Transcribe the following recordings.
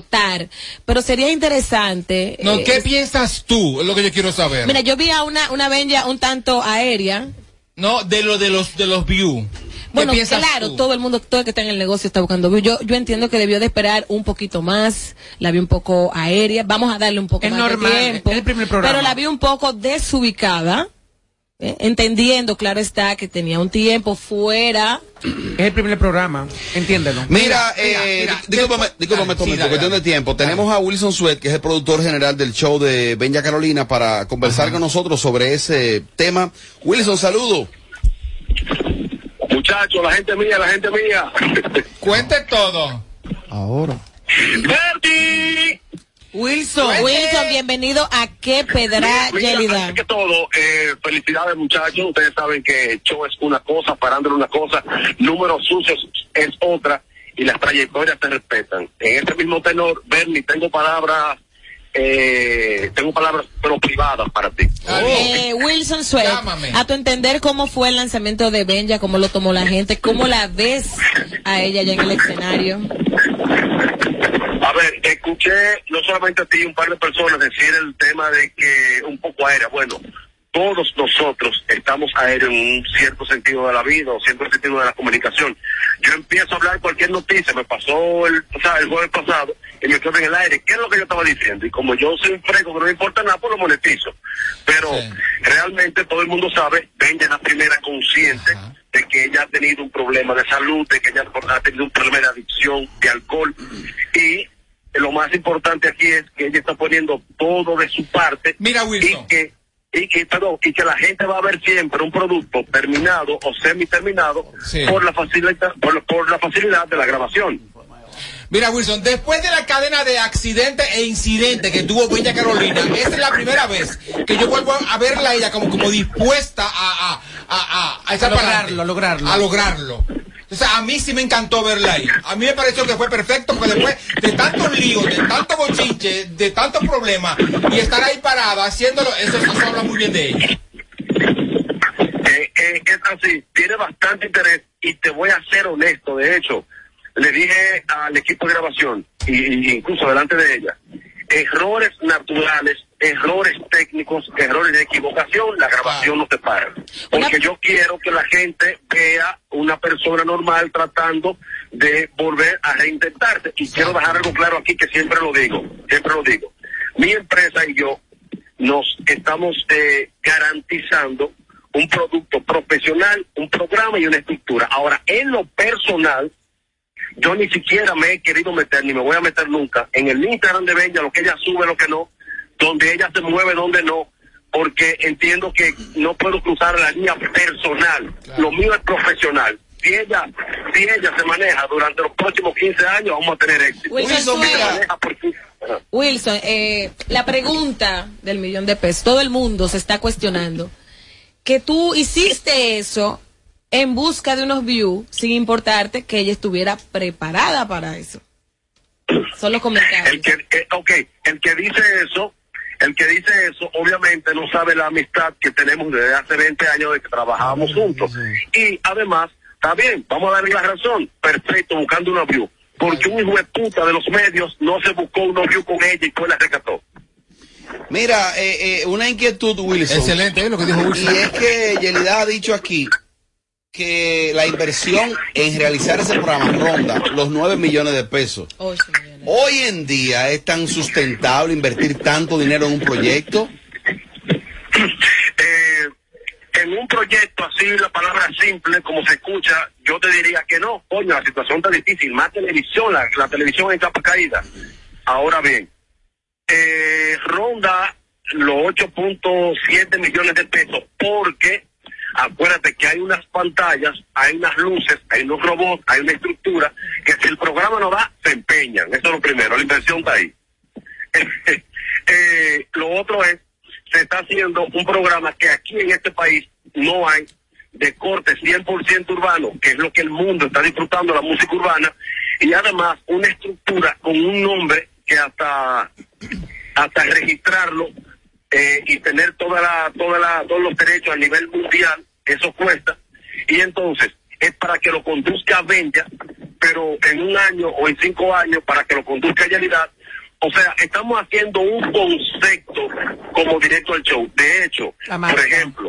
aportar, pero sería interesante. No, eh, ¿qué es- piensas tú? Es lo que yo quiero saber. Mira, yo vi a una, una Benja un tanto aérea. no, de lo de los de los view. ¿Qué Bueno, claro, tú? todo el mundo, todo el que está en el negocio está buscando view. Yo, yo entiendo que debió de esperar un poquito más, la vi un poco aérea, vamos a darle un poco Es más normal, de tiempo. es el primer programa. Pero la vi un poco desubicada, eh, entendiendo, claro está, que tenía un tiempo fuera. Es el primer programa, entiéndelo. Mira, Mira, eh, mira, di- discúlpame, discúlpame, Tommy, sí, por dale, cuestión de dale. tiempo. Tenemos a Wilson Sweat, que es el productor general del show de Benja Carolina, para conversar con nosotros sobre ese tema. Wilson, saludo. Muchachos, la gente mía, la gente mía. Cuente todo. Ahora. ¡Bertie! Wilson. Wilson, bienvenido a qué pedra Yelida. antes que todo, eh, felicidades muchachos. Ustedes saben que show es una cosa, parándolo una cosa, números sucios es otra y las trayectorias se respetan. En ese mismo tenor, Bernie, tengo palabras, eh, tengo palabras pero privadas para ti. Eh, Wilson Sweat, Llámame. a tu entender cómo fue el lanzamiento de Benja, cómo lo tomó la gente, cómo la ves a ella ya en el escenario. A ver, escuché no solamente a ti, un par de personas decir el tema de que un poco aérea. Bueno, todos nosotros estamos aéreos en un cierto sentido de la vida o cierto sentido de la comunicación. Yo empiezo a hablar cualquier noticia, me pasó el, o sea, el jueves pasado y me quedo en el aire. ¿Qué es lo que yo estaba diciendo? Y como yo soy un freco que no me importa nada, pues lo monetizo. Pero Sí. realmente todo el mundo sabe, Benja es la primera consciente Ajá. de que ella ha tenido un problema de salud, de que ella ha tenido un problema de adicción, de alcohol. Y lo más importante aquí es que ella está poniendo todo de su parte. Mira, Wilson. Y que, y que, perdón, y que la gente va a ver siempre un producto terminado o semi-terminado Sí. por, la facilidad, por, por la facilidad de la grabación. Mira, Wilson, después de la cadena de accidentes e incidentes que tuvo Bella Carolina, esta es la primera vez que yo vuelvo a verla a ella como, como dispuesta a, a, a, a, a echar A para adelante. lograrlo, a lograrlo. A lograrlo. O sea, a mí sí me encantó verla ahí. A mí me pareció que fue perfecto porque después de tantos líos, de tanto bochinche, de tantos problemas y estar ahí parada haciéndolo, eso, eso habla muy bien de ella. Eh, eh, es así, tiene bastante interés y te voy a ser honesto, de hecho, le dije al equipo de grabación, y incluso delante de ella, errores naturales, errores técnicos, errores de equivocación, la grabación no te para. Porque yo quiero que la gente vea una persona normal tratando de volver a reintentarse. Y quiero dejar algo claro aquí que siempre lo digo, siempre lo digo. Mi empresa y yo nos estamos eh, garantizando un producto profesional, un programa y una estructura. Ahora, en lo personal, yo ni siquiera me he querido meter, ni me voy a meter nunca, en el Instagram de Benja, lo que ella sube, lo que no, donde ella se mueve, donde no, porque entiendo que no puedo cruzar la línea personal. Lo mío es profesional. Si ella, si ella se maneja durante los próximos 15 años, vamos a tener éxito. Wilson, Si se mira. maneja por 15 Ajá. Wilson, eh, la pregunta del millón de pesos, todo el mundo se está cuestionando que tú hiciste eso en busca de unos views sin importarte que ella estuviera preparada para eso. Son los comentarios. El que, eh, ok, el que dice eso, el que dice eso, obviamente no sabe la amistad que tenemos desde hace 20 años de que trabajábamos juntos. Y además, está bien, vamos a darle la razón, perfecto, buscando una view. Porque un hijo de puta de los medios no se buscó una view con ella y pues la rescató. Mira, eh, eh, una inquietud, Wilson. Excelente, ¿eh? lo que dijo Y Wilson. es que Yelida ha dicho aquí que la inversión en realizar ese programa ronda los 9 millones de pesos. Millones. Hoy en día es tan sustentable invertir tanto dinero en un proyecto. Eh, en un proyecto así, la palabra simple, como se escucha, yo te diría que no. Coño, la situación está difícil. Más televisión, la, la televisión en capa caída. Ahora bien, eh, ronda los 8.7 millones de pesos porque acuérdate que hay unas pantallas, hay unas luces, hay unos robots, hay una estructura que si el programa no da, se empeñan. Eso es lo primero, la inversión está ahí. Eh, lo otro es, se está haciendo un programa que aquí en este país no hay de corte 100% urbano, que es lo que el mundo está disfrutando, la música urbana, y además una estructura con un nombre que hasta hasta registrarlo eh, y tener toda la, toda la, todos los derechos a nivel mundial, eso cuesta. Y entonces, es para que lo conduzca Benja, pero en un año o en cinco años para que lo conduzca a realidad. O sea, estamos haciendo un concepto como directo al show. De hecho, La por ejemplo,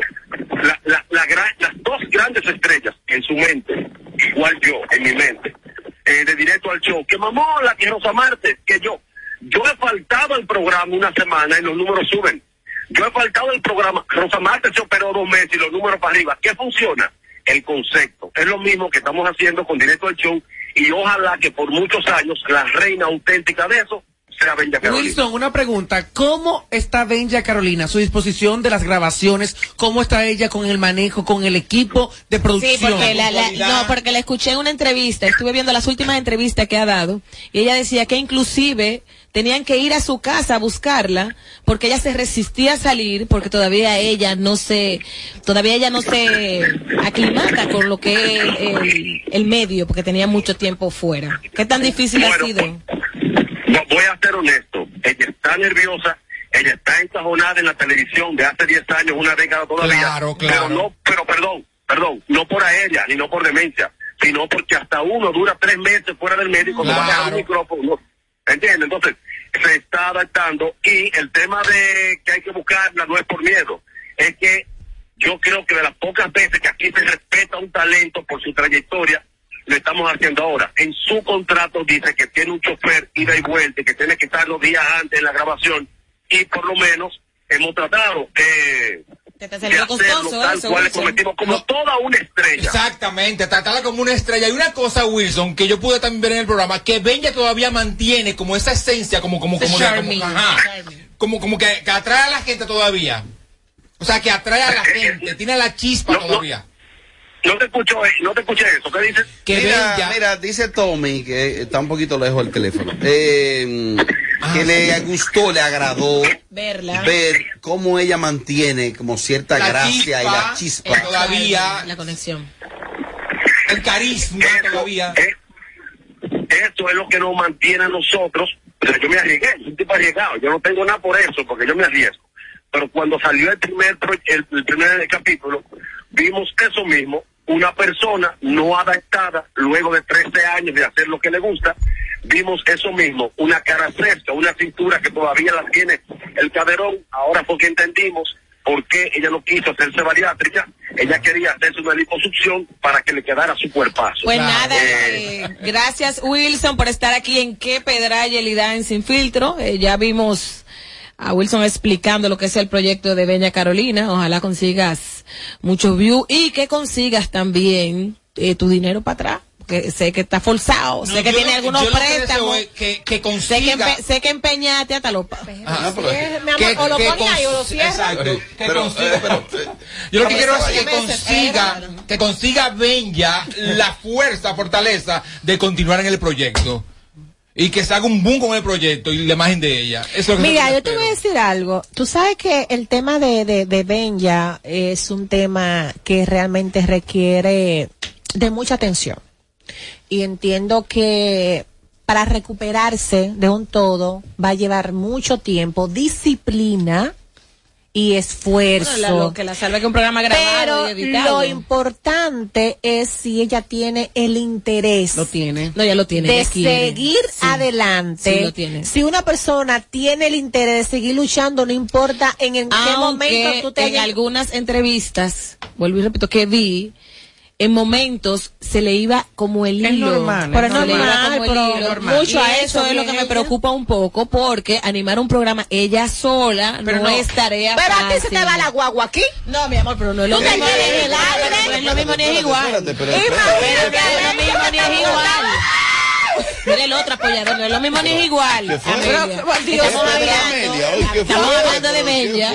la, la, la gran- las dos grandes estrellas en su mente, igual yo, en mi mente, eh, de directo al show, que Mamola, que Rosa Marte, que yo. Yo he faltado al programa una semana y los números suben. Yo he faltado al programa. Rosa Marte se operó dos meses y los números para arriba. ¿Qué funciona? El concepto. Es lo mismo que estamos haciendo con Directo al Show y ojalá que por muchos años la reina auténtica de eso sea Benja Carolina. Wilson, una pregunta. ¿Cómo está Benja Carolina? Su disposición de las grabaciones, ¿cómo está ella con el manejo, con el equipo de Sí, producción? porque la, la- Puntualidad. no, porque la escuché en una entrevista, estuve viendo las últimas entrevistas que ha dado, y ella decía que inclusive tenían que ir a su casa a buscarla, porque ella se resistía a salir, porque todavía ella no se, todavía ella no se aclimata con lo que es el, el medio, porque tenía mucho tiempo fuera. ¿Qué tan difícil ha sido? No, voy a ser honesto. Ella está nerviosa, ella está encajonada en la televisión de hace 10 años, una década todavía. Claro, claro. Pero no, pero perdón, perdón, no por a ella, ni no por demencia, sino porque hasta uno dura tres meses fuera del médico, no va a dejar un Claro. micrófono. ¿Entiendes? Entonces, se está adaptando y el tema de que hay que buscarla no es por miedo, es que yo creo que de las pocas veces que aquí se respeta un talento por su trayectoria, lo estamos haciendo ahora. En su contrato dice que tiene un chofer ida y vuelta, que tiene que estar los días antes en la grabación y por lo menos hemos tratado eh, Te está de saliendo hacerlo costoso tal eso, cual le Wilson. cometimos como No. toda una estrella. Exactamente, tratarla como una estrella. Y una cosa, Wilson, que yo pude también ver en el programa, que Benja todavía mantiene como esa esencia, como, como, como, de- como, ajá, como, como que, que atrae a la gente todavía. O sea, que atrae a la gente, tiene la chispa No, todavía. No te escucho, eh, no te escuché eso. ¿Qué dices? Que mira, Benja, mira, dice Tommy, que está un poquito lejos del teléfono, eh, que le gustó, le agradó Verla. ver cómo ella mantiene como cierta La gracia y chispa. la chispa. Eh, todavía. La conexión. el carisma todavía. eh, Eso es lo que nos mantiene a nosotros. O sea, yo me arriesgué, soy un tipo arriesgado. Yo no tengo nada por eso, porque yo me arriesgo. Pero cuando salió el primer, el primer capítulo, vimos eso mismo. Una persona no adaptada, luego de 13 años de hacer lo que le gusta, vimos eso mismo. Una cara fresca, una cintura que todavía la tiene el caderón. Ahora fue que entendimos por qué ella no quiso hacerse bariátrica. Ella quería hacerse una liposucción para que le quedara su cuerpazo. Pues Claro. nada, Eh. eh, gracias Wilson por estar aquí en Qué Pedra y Elida en Sin Filtro. Eh, ya vimos a Wilson explicando lo que es el proyecto de Beña Carolina. Ojalá consigas muchos views y que consigas también eh, tu dinero para atrás. Que sé que está forzado, sé que tiene lo- algunos que préstamos. que, Sé que, empe- sé que empeñaste hasta los... Ah, o lo que pone ahí o lo cierra. Exacto. Que Pero, consiga- eh, pero, eh, Yo lo que quiero es que consiga, que consiga Benja la fuerza, fortaleza de continuar en el proyecto. Y que se haga un boom con el proyecto y la imagen de ella. Eso es lo que Mira, yo te voy a decir algo. Tú sabes que el tema de, de, de Benja es un tema que realmente requiere de mucha atención. Y entiendo que para recuperarse de un todo va a llevar mucho tiempo, disciplina y esfuerzo. Bueno, la- lo que la salva que un programa grabado Pero y lo importante es si ella tiene el interés Lo tiene. No, ya lo tiene. de seguir Sí. adelante. Sí, lo tiene. Si una persona tiene el interés de seguir luchando, no importa en, en qué momento tú te en hayas- algunas entrevistas, vuelvo y repito, que vi, en momentos se le iba como el Es hilo. normal, Pero es es normal, como el pero hilo. normal. mucho a eso eso es lo que me ella. preocupa un poco, porque animar un programa ella sola Pero no, no. es tarea Pero a ti se fácil. te va la guagua aquí. No, mi amor, pero no es lo mismo. el. No es lo mismo ni es igual. pero no es lo mismo ni es igual. Mira el otro apoyador, no es lo mismo ni es igual. Dios, Estamos ¿Qué fue, hablando, de ¿Qué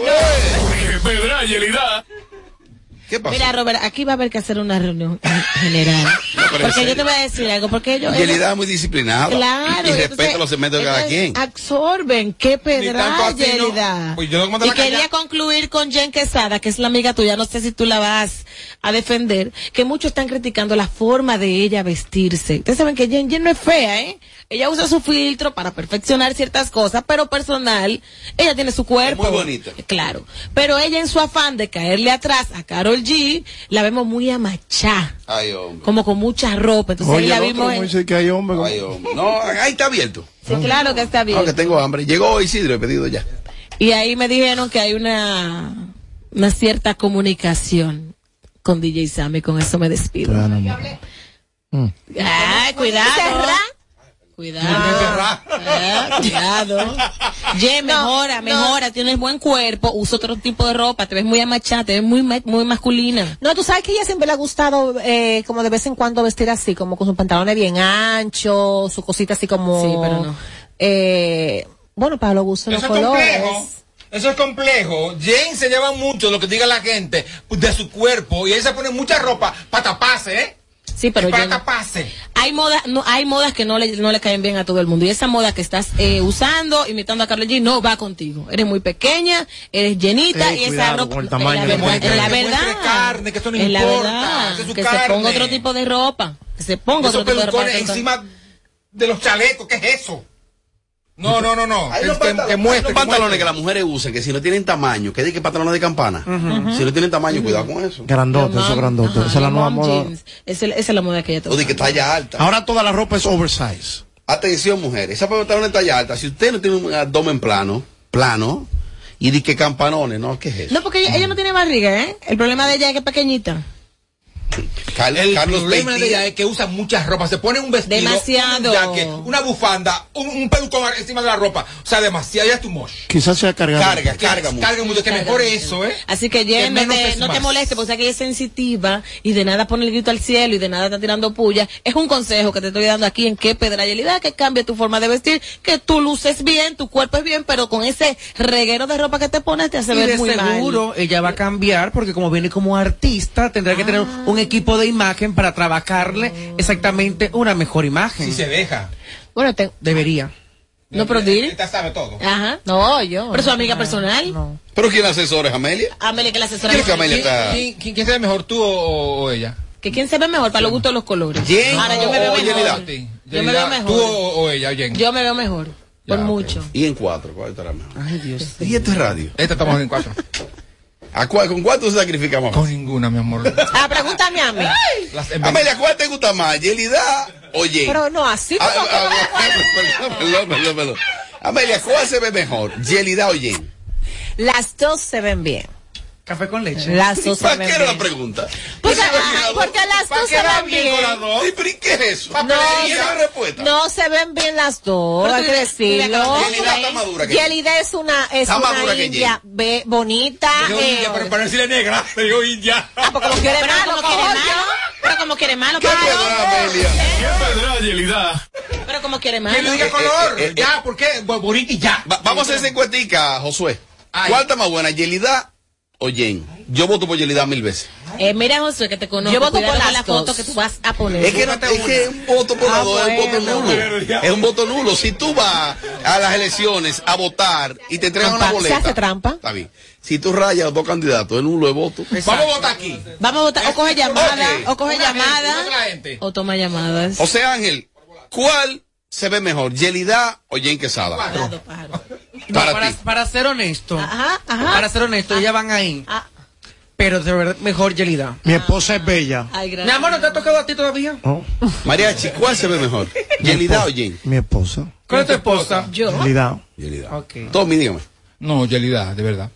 ¿Qué pasó? Mira, Robert, aquí va a haber que hacer una reunión general. porque yo te voy a decir algo, porque yo... Y Elida es muy disciplinada. Claro. Y entonces, respeta los segmentos de cada quien. Absorben, qué tanto así, pedralla, ¿no? Elida. Pues yo Y quería concluir con Jen Quesada, que es la amiga tuya, no sé si tú la vas a defender, que muchos están criticando la forma de ella vestirse. Ustedes saben que Jen, Jen no es fea, ¿eh? Ella usa su filtro para perfeccionar ciertas cosas, pero personal, ella tiene su cuerpo. muy bonita. Claro. Pero ella en su afán de caerle atrás a Carol Carol G la vemos muy amachá, Ay, hombre. como con mucha ropa. Entonces ahí Oye, la el vimos me dice que hay hombre. Ay, hombre. No, ahí está abierto. Sí, claro que está bien. No, que tengo hambre. Llegó Isidro, he pedido ya. Y ahí me dijeron que hay una, una cierta comunicación con DJ Sammy. Con eso me despido. Bueno, amor. Ay, cuidado. Cuidado. Eh, cuidado. Ye, mejora, mejora. Tienes buen cuerpo. Usa otro tipo de ropa. Te ves muy amachada. Te ves muy, muy masculina. No, tú sabes que a ella siempre le ha gustado eh, como de vez en cuando vestir así, como con sus pantalones bien anchos, su cosita así como... Sí, pero no. Eh, bueno, para los gustos, los Eso es colores. complejo. Eso es complejo. Jane se lleva mucho lo que diga la gente de su cuerpo y él se pone mucha ropa para taparse, ¿eh? Sí, pero para yo no- taparse. hay modas, no, hay modas que no le, no le caen bien a todo el mundo. Y esa moda que estás eh, usando, imitando a Carlos G, no va contigo. Eres muy pequeña, eres llenita Ey, y esa ropa. es la verdad, es la verdad. carne, que eso no es la importa, verdad. es Que se carne. ponga otro tipo de ropa. Que se ponga Esos otro tipo de ropa. encima de los chalecos, ¿qué es eso? No, no, no, no. Hay Que, unos, que- hay pantalones que las mujeres usan que si no tienen tamaño, que diga que pantalones de campana. Si no tienen tamaño, cuidado con eso. Grandote, eso grandote. ajá, Esa es la nueva moda. Esa, esa es la moda que ella O de que talla alta. Ahora toda la ropa es oversize. Atención, mujeres. Esa pantalón talla alta. Si usted no tiene un abdomen plano, plano, y di que campanones, ¿no? ¿Qué es eso? No, porque ella, ella no tiene barriga, ¿eh? El problema de ella es que es pequeñita. Car- El Carlos problema Peitín. de ella es que usa mucha ropa. Se pone un vestido, Demasiado. un jacket, una bufanda, un, un pelucón encima de la ropa. O sea, demasiado. Ya es tu mosh. Quizás sea cargado. Carga, carga mucho. Carga mucho. Que mejor eso, ¿eh? Así que Que no te, moleste porque ella es sensitiva y de nada pone el grito al cielo y de nada está tirando puya. Es un consejo que te estoy dando aquí en qué pedralidad, que cambie tu forma de vestir, que tú luces bien, tu cuerpo es bien, pero con ese reguero de ropa que te pones te hace Y ver de muy seguro mal. ella va a cambiar porque como viene como artista tendrá que tener Ah. un equipo de imagen para trabajarle exactamente una mejor imagen. Si se deja. Bueno, te- Debería. No, pero dile. Esta sabe todo. Ajá. no, yo. Pero su amiga personal. ¿Pero quién asesora es Amelia? Amelia, que la asesora. ¿Quién es que Amelia ¿Quién, está? quién, quién- quién se ve mejor, tú o, o ella? Que quién se ve mejor para los gustos de los colores. Jen Ahora yo me veo mejor. Yo me veo mejor. ¿Tú o, o ella, Jen? Yo me veo mejor. Por mucho. Y en cuatro, ¿cuál estará mejor? Ay, Dios. Y esto es radio. Esta estamos en cuatro. ¿A cuál, ¿Con cuánto se sacrifica más? Con ninguna, mi amor. Ah, pregúntame a mí. Amelia, ¿cuál te gusta más? ¿Yelida o Jen? Pero no, así. Ah, como- ah, perdón, perdón, perdón, perdón. Amelia, ¿cuál se ve mejor? ¿Yelida o Jen? Las dos se ven bien. Café con leche. Lazo ¿Para qué era la pregunta? Pues, porque, porque las dos se ven bien. ¿Y por qué es eso? No, la respuesta? no se ven bien las dos, hay que decirlo. Yelida es una, es una india bonita. Pero eh. para decirle negra, le digo india. Ah, como quiere malo, como quiere malo. Pero como quiere malo, ¿Qué pedra, Yelida? Pero como quiere malo. Que le diga eh, color. Eh, ya, ¿por qué? Bonita y ya. Vamos a hacer encuestica, Josué. ¿Cuál está más buena, Yelida o Jen? Yo voto por Yelida mil veces. Eh, mira, José, que te conozco. Yo voto por la foto que tú vas a poner. Es que, no, es que es un voto por Ah, la dos, es un voto bueno. nulo. Es un voto nulo. Si tú vas a las elecciones a votar y te entregan una boleta. Se hace trampa. Está bien. Si tú rayas a dos candidatos, es nulo de voto. Vamos a votar aquí. Vamos a votar. O coge llamada. Ok. O coge Una llamada. gente. O toma llamadas. O sea, Ángel, ¿cuál se ve mejor, Yelida o Jen Quesada? Para para, ser honesto, Ajá, ajá. para ser honesto, ellas van ahí. Ah. Pero de verdad, mejor Yelida. Mi esposa es bella. Ay, Mi amor, ¿no te ha tocado a ti todavía? ¿no? Mariachi, ¿cuál se ve mejor? ¿Yelida o Jen? Mi esposa. ¿Cuál es tu esposa? Yo. Realidad. Yelida. Ok. Tommy, dígame. No, Yelida, de verdad.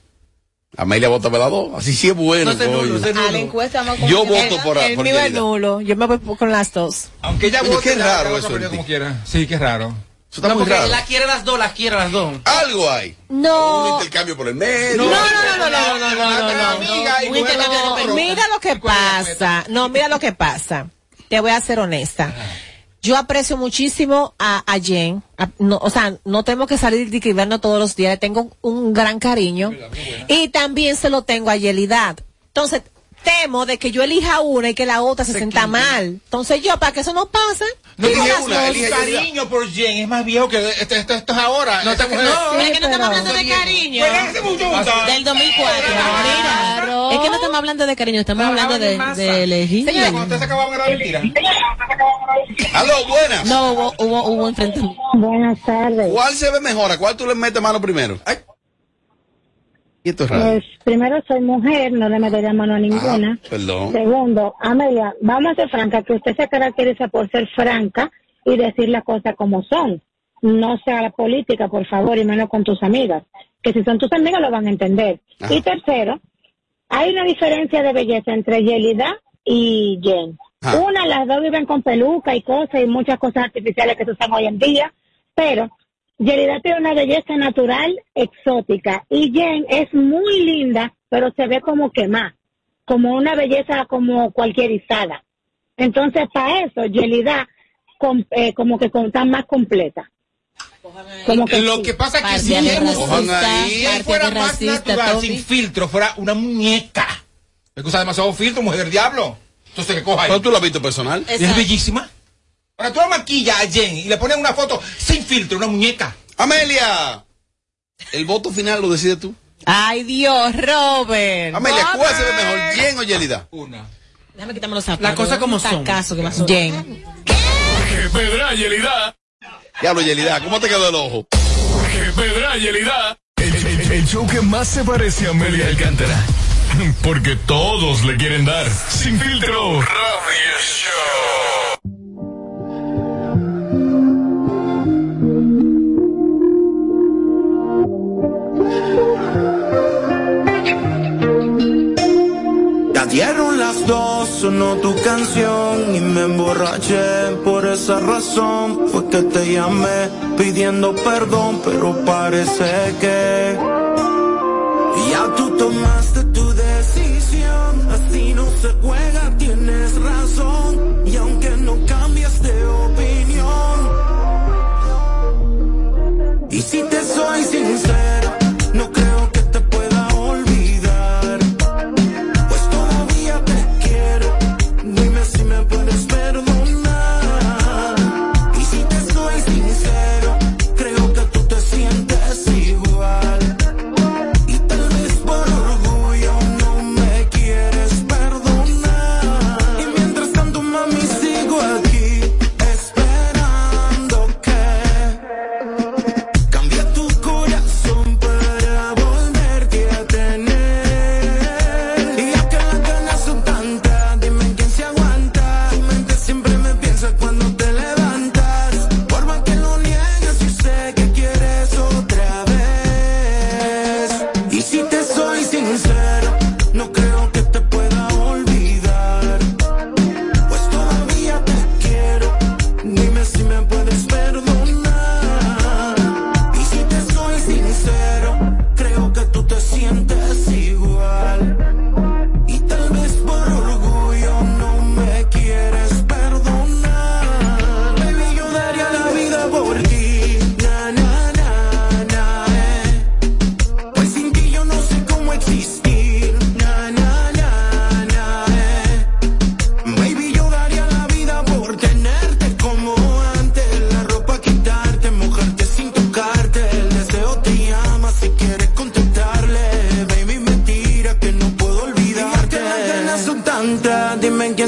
Amelia vota por las dos. Así sí es bueno. A la encuesta vamos Yo voto por El nulo. Yo me voy con las dos. Aunque ella vote. Qué raro eso. Como quiera. Sí, qué raro. Eso. La quiere las dos, las quiere las dos. Algo hay. No. Un intercambio por el medio. No, no, no, no, no mira lo que pasa. No, mira lo que pasa. Te voy a ser honesta. Yo aprecio muchísimo a, a Jen. A- no, o sea, no tengo que salir de vernos todos los días. Le tengo un gran cariño. Y también se lo tengo a Yelidad. Entonces, temo de que yo elija una y que la otra se, sienta mal. Entonces yo, para que eso no pase, No las una, elige cariño por Jen es más viejo que esto, esto, esto es ahora. No Esta te- mujer- no. Es que no estamos hablando de cariño. Del 2004. Mira. Claro. Es que no estamos hablando de cariño, estamos hablando de, de elegir. Señora, cuando ustedes acababan de la mentira. Aló, buenas. No, hubo, hubo, hubo enfrentamiento. Buenas tardes. ¿Cuál se ve mejor? ¿A cuál tú le metes mano primero? Ay, Y esto es raro. Pues, primero, soy mujer, no le metería mano a ninguna. Ah, perdón. Segundo, Amelia, vamos a ser franca, que usted se caracteriza por ser franca y decir las cosas como son. No sea la política, por favor, y menos con tus amigas. Que si son tus amigas lo van a entender. Ajá. Y tercero, hay una diferencia de belleza entre Yelida y Jen. Ajá. Una, las dos viven con peluca y cosas y muchas cosas artificiales que se usan hoy en día, pero Yelida tiene una belleza natural exótica y Jen es muy linda, pero se ve como quemada, como una belleza como cualquier izada. Entonces, para eso, Yelida com- eh, como que con- está más completa. Como que Lo sí. que pasa es que si ella racista, fuera más racista, natural, Tommy. sin filtro, fuera una muñeca. Es que usa demasiado filtro, mujer del diablo. Entonces, que coja ahí. Tú lo has visto personal. Es bellísima. Ahora tú la maquillas a Jen y le pones una foto sin filtro, una muñeca. Amelia, el voto final lo decides tú. Ay, Dios, Robert. Amelia, ¿cuál se ve mejor, Jen o Yelida? Una. Déjame quitarme los zapatos. Las cosas como son. Tacazo que me azotó. Que Pedra Yelida. Diablo, Yelida, ¿cómo te quedó el ojo? Que Pedra Yelida. El, el- el show que más se parece a Amelia Alcántara. Porque todos le quieren dar. Sin filtro. Radio Show. Sonó tu canción y me emborraché. Por esa razón fue que te llamé pidiendo perdón, pero parece que ya tú tomaste tu decisión. Así no se juega, tienes razón. Y aunque no cambies de opinión, y si te soy sincero,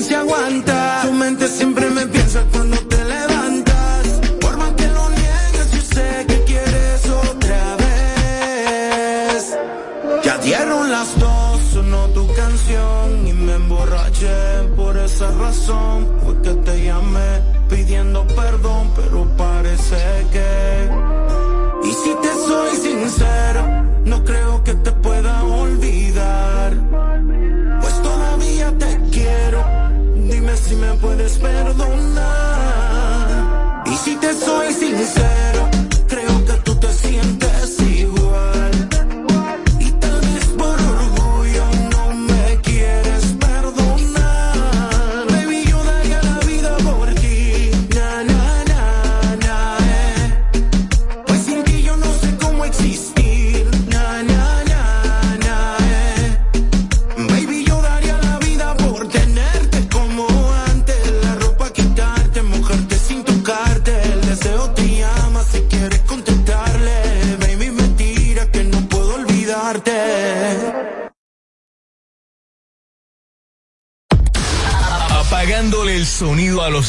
se aguanta.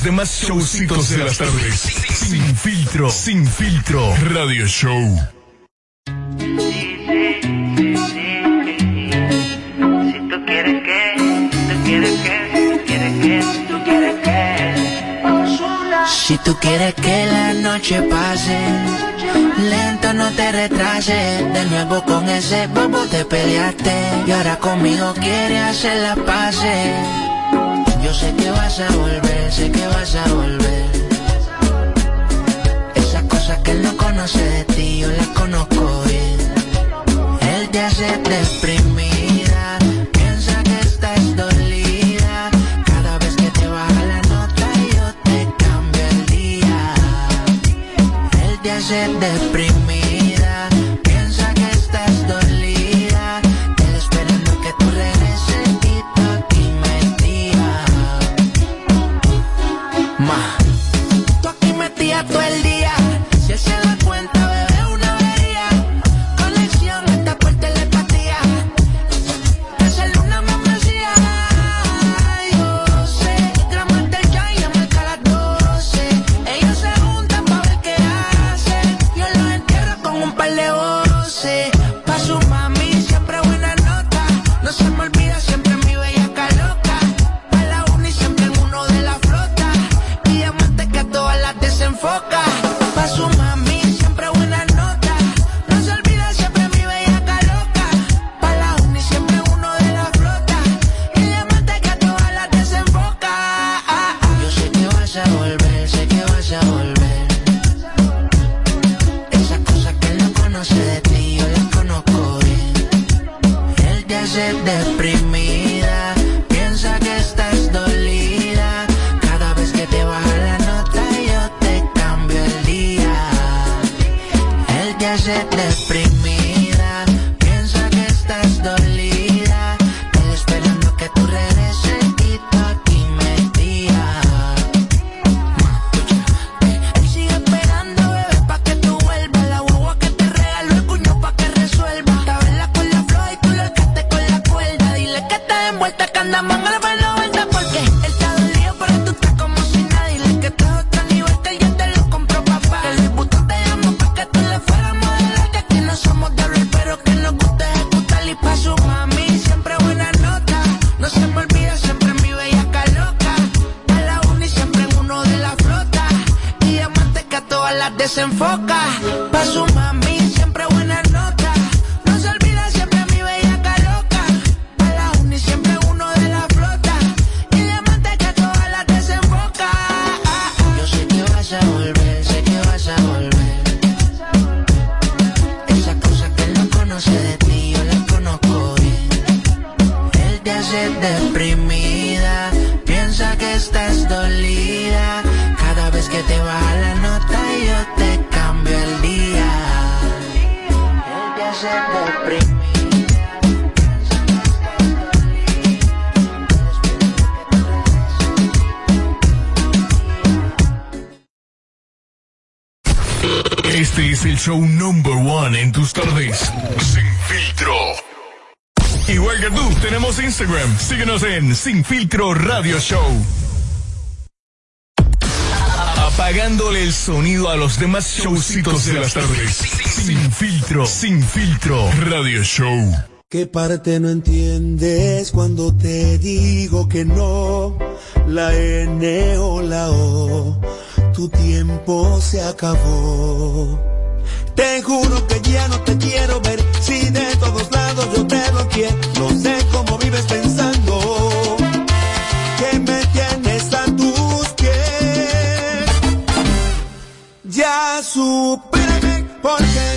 demás showcitos de las tardes. Sin filtro, sin filtro. Radio Show. Si tú quieres que la noche pase, lento no te retrases. De nuevo con ese bobo te peleaste y ahora conmigo quiere hacer la pase Sé que vas a volver, sé que vas a volver. Esas cosas que él no conoce de ti, yo las conozco bien. Él te hace deprimida, piensa que estás dolida. Cada vez que te baja la nota, yo te cambio el día. Él te hace deprimida. desenfoca Instagram. Síguenos en Sin Filtro Radio Show. Apagándole el sonido a los demás showcitos de las tardes. Sin filtro, sin filtro, radio show. ¿Qué parte no entiendes cuando te digo que no? La N o la O, tu tiempo se acabó. Te juro que ya no te quiero ver, si de todos lados yo te bloqueé, no sé Supérame porque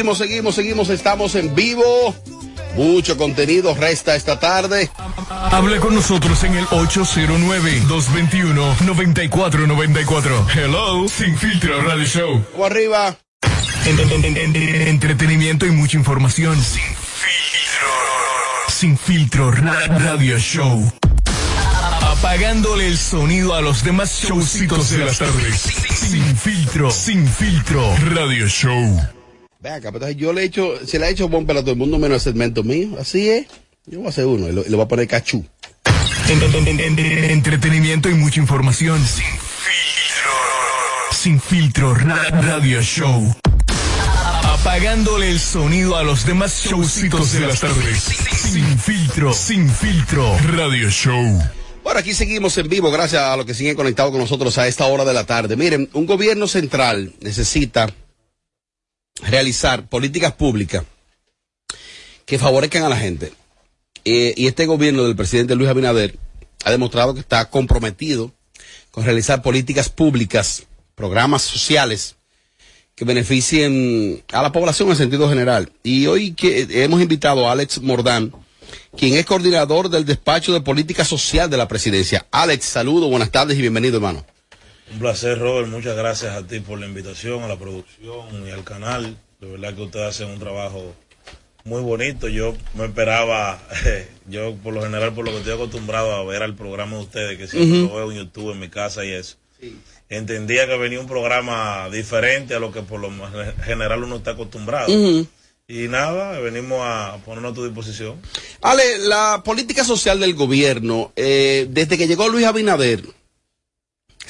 seguimos, seguimos, seguimos. Estamos en vivo. Mucho contenido resta esta tarde. Hable con nosotros en el 809-221-9494. Hello, Sin Filtro Radio Show. O arriba. En- en- en- en- entretenimiento y mucha información. Sin filtro. Sin filtro Ra- Radio Show. Apagándole el sonido a los demás showcitos de las tardes. Sin filtro. Sin filtro Radio Show. Ve acá, pero yo le he hecho, se le ha hecho bomba a todo el mundo menos el segmento mío. Así es. Yo voy a hacer uno y lo, y le voy a poner cachú. En- en- en- en- entretenimiento y mucha información. Sin filtro. Sin filtro Ra- Radio Show. Apagándole el sonido a los demás showcitos de las tardes. Sin filtro. Sin filtro Radio Show. Bueno, aquí seguimos en vivo, gracias a los que siguen conectados con nosotros a esta hora de la tarde. Miren, un gobierno central necesita realizar políticas públicas que favorezcan a la gente. Eh, y este gobierno del presidente Luis Abinader ha demostrado que está comprometido con realizar políticas públicas, programas sociales que beneficien a la población en sentido general. Y hoy que hemos invitado a Alex Mordán, quien es coordinador del despacho de política social de la presidencia. Alex, saludo, buenas tardes y bienvenido, hermano. Un placer, Robert. Muchas gracias a ti por la invitación, a la producción y al canal. De verdad que ustedes hacen un trabajo muy bonito. Yo me esperaba, yo por lo general, por lo que estoy acostumbrado a ver al programa de ustedes, que siempre lo veo en YouTube, en mi casa y eso. Entendía que venía un programa diferente a lo que por lo general uno está acostumbrado. Y nada, venimos a ponernos a tu disposición. Ale, la política social del gobierno, eh, desde que llegó Luis Abinader,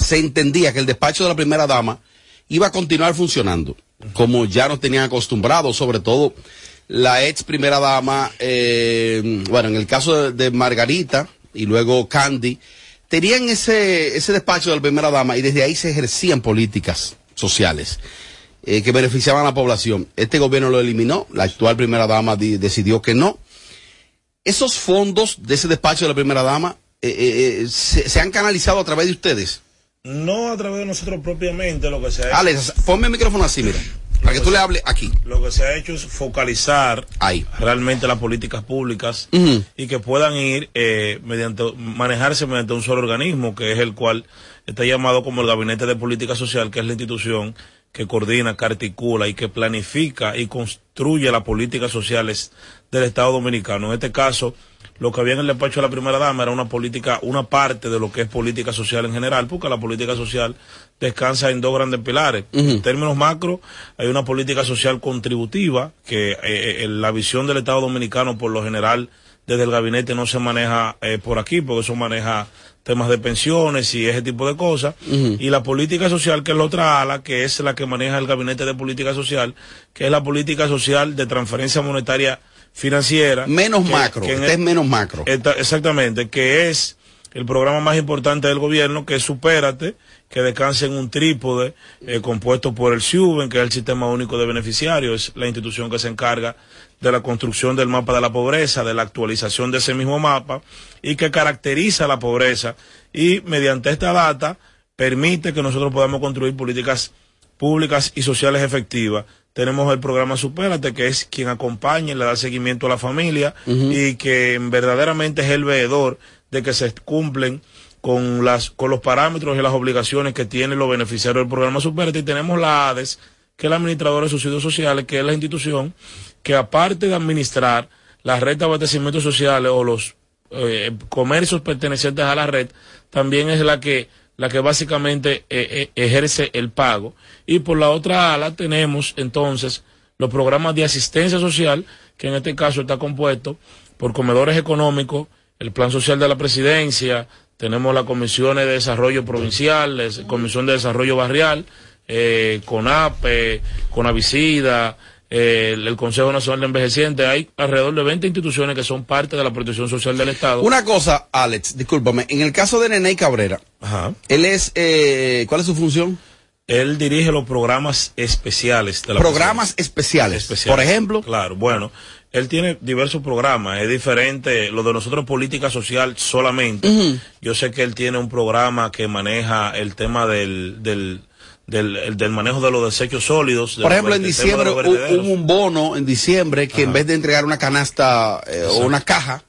se entendía que el despacho de la primera dama iba a continuar funcionando, como ya nos tenían acostumbrados, sobre todo la ex primera dama, eh, bueno, en el caso de, Margarita y luego Candy, tenían ese, ese despacho de la primera dama y desde ahí se ejercían políticas sociales eh, que beneficiaban a la población. Este gobierno lo eliminó, la actual primera dama di- decidió que no. Esos fondos de ese despacho de la primera dama eh, eh, se han canalizado a través de ustedes. No a través de nosotros propiamente, lo que se ha hecho. Alex, ponme el micrófono así, mira, para que tú le hables aquí. Lo que se ha hecho es focalizar Ahí. realmente las políticas públicas y que puedan ir eh, mediante manejarse mediante un solo organismo que es el cual está llamado como el Gabinete de Política Social, que es la institución que coordina, que articula y que planifica y construye las políticas sociales del Estado Dominicano. En este caso, lo que había en el despacho de la primera dama era una política, una parte de lo que es política social en general, porque la política social descansa en dos grandes pilares. En términos macro, hay una política social contributiva, que eh, eh, la visión del Estado Dominicano, por lo general, desde el gabinete no se maneja eh, por aquí, porque eso maneja temas de pensiones y ese tipo de cosas. Y la política social, que es la otra ala, que es la que maneja el gabinete de política social, que es la política social de transferencia monetaria financiera. Menos que- macro, que este es menos macro. Esta- exactamente, que es el programa más importante del gobierno, que es Supérate, que descansa en un trípode eh, compuesto por el SIUBEN, que es el Sistema Único de Beneficiarios, es la institución que se encarga de la construcción del mapa de la pobreza, de la actualización de ese mismo mapa y que caracteriza la pobreza y mediante esta data permite que nosotros podamos construir políticas públicas y sociales efectivas. Tenemos el programa Supérate, que es quien acompaña y le da seguimiento a la familia y que verdaderamente es el veedor de que se cumplen con las con los parámetros y las obligaciones que tienen los beneficiarios del programa Supérate. Y tenemos la ADES, que es la administradora de subsidios sociales, que es la institución que aparte de administrar la red de abastecimientos sociales o los eh, comercios pertenecientes a la red, también es la que la que básicamente eh, eh, ejerce el pago. Y por la otra ala tenemos entonces los programas de asistencia social, que en este caso está compuesto por comedores económicos, el plan social de la presidencia, tenemos las comisiones de desarrollo provincial, la comisión de desarrollo barrial, eh, CONAPE, CONAVICIDA, eh, el, el Consejo Nacional de Envejecientes, hay alrededor de 20 instituciones que son parte de la protección social del Estado. Una cosa, Alex, discúlpame, en el caso de Nene Cabrera, Ajá. él es, eh, ¿cuál es su función? Él dirige los programas especiales de la Programas especiales. Especiales. Por ejemplo. Claro, bueno, él tiene diversos programas, es diferente, lo de nosotros política social solamente. Yo sé que él tiene un programa que maneja el tema del, del, del, el- del manejo de los desechos sólidos. Por ejemplo, en diciembre hubo un bono en diciembre que en vez de entregar una canasta eh, o una caja,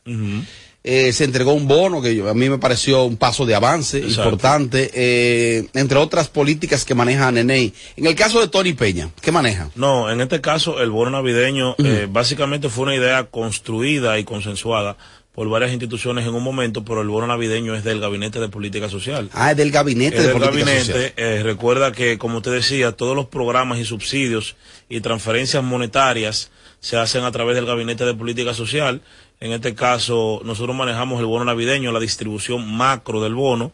eh, se entregó un bono que yo- a mí me pareció un paso de avance Exacto. importante, eh, entre otras políticas que maneja Neney. En el caso de Tony Peña, ¿qué maneja? No, en este caso el bono navideño eh, básicamente fue una idea construida y consensuada por varias instituciones en un momento, pero el bono navideño es del Gabinete de Política Social. Ah, es del Gabinete Es de del Política gabinete, Social. eh, recuerda que, como usted decía, todos los programas y subsidios y transferencias monetarias se hacen a través del Gabinete de Política Social. En este caso, nosotros manejamos el bono navideño, la distribución macro del bono.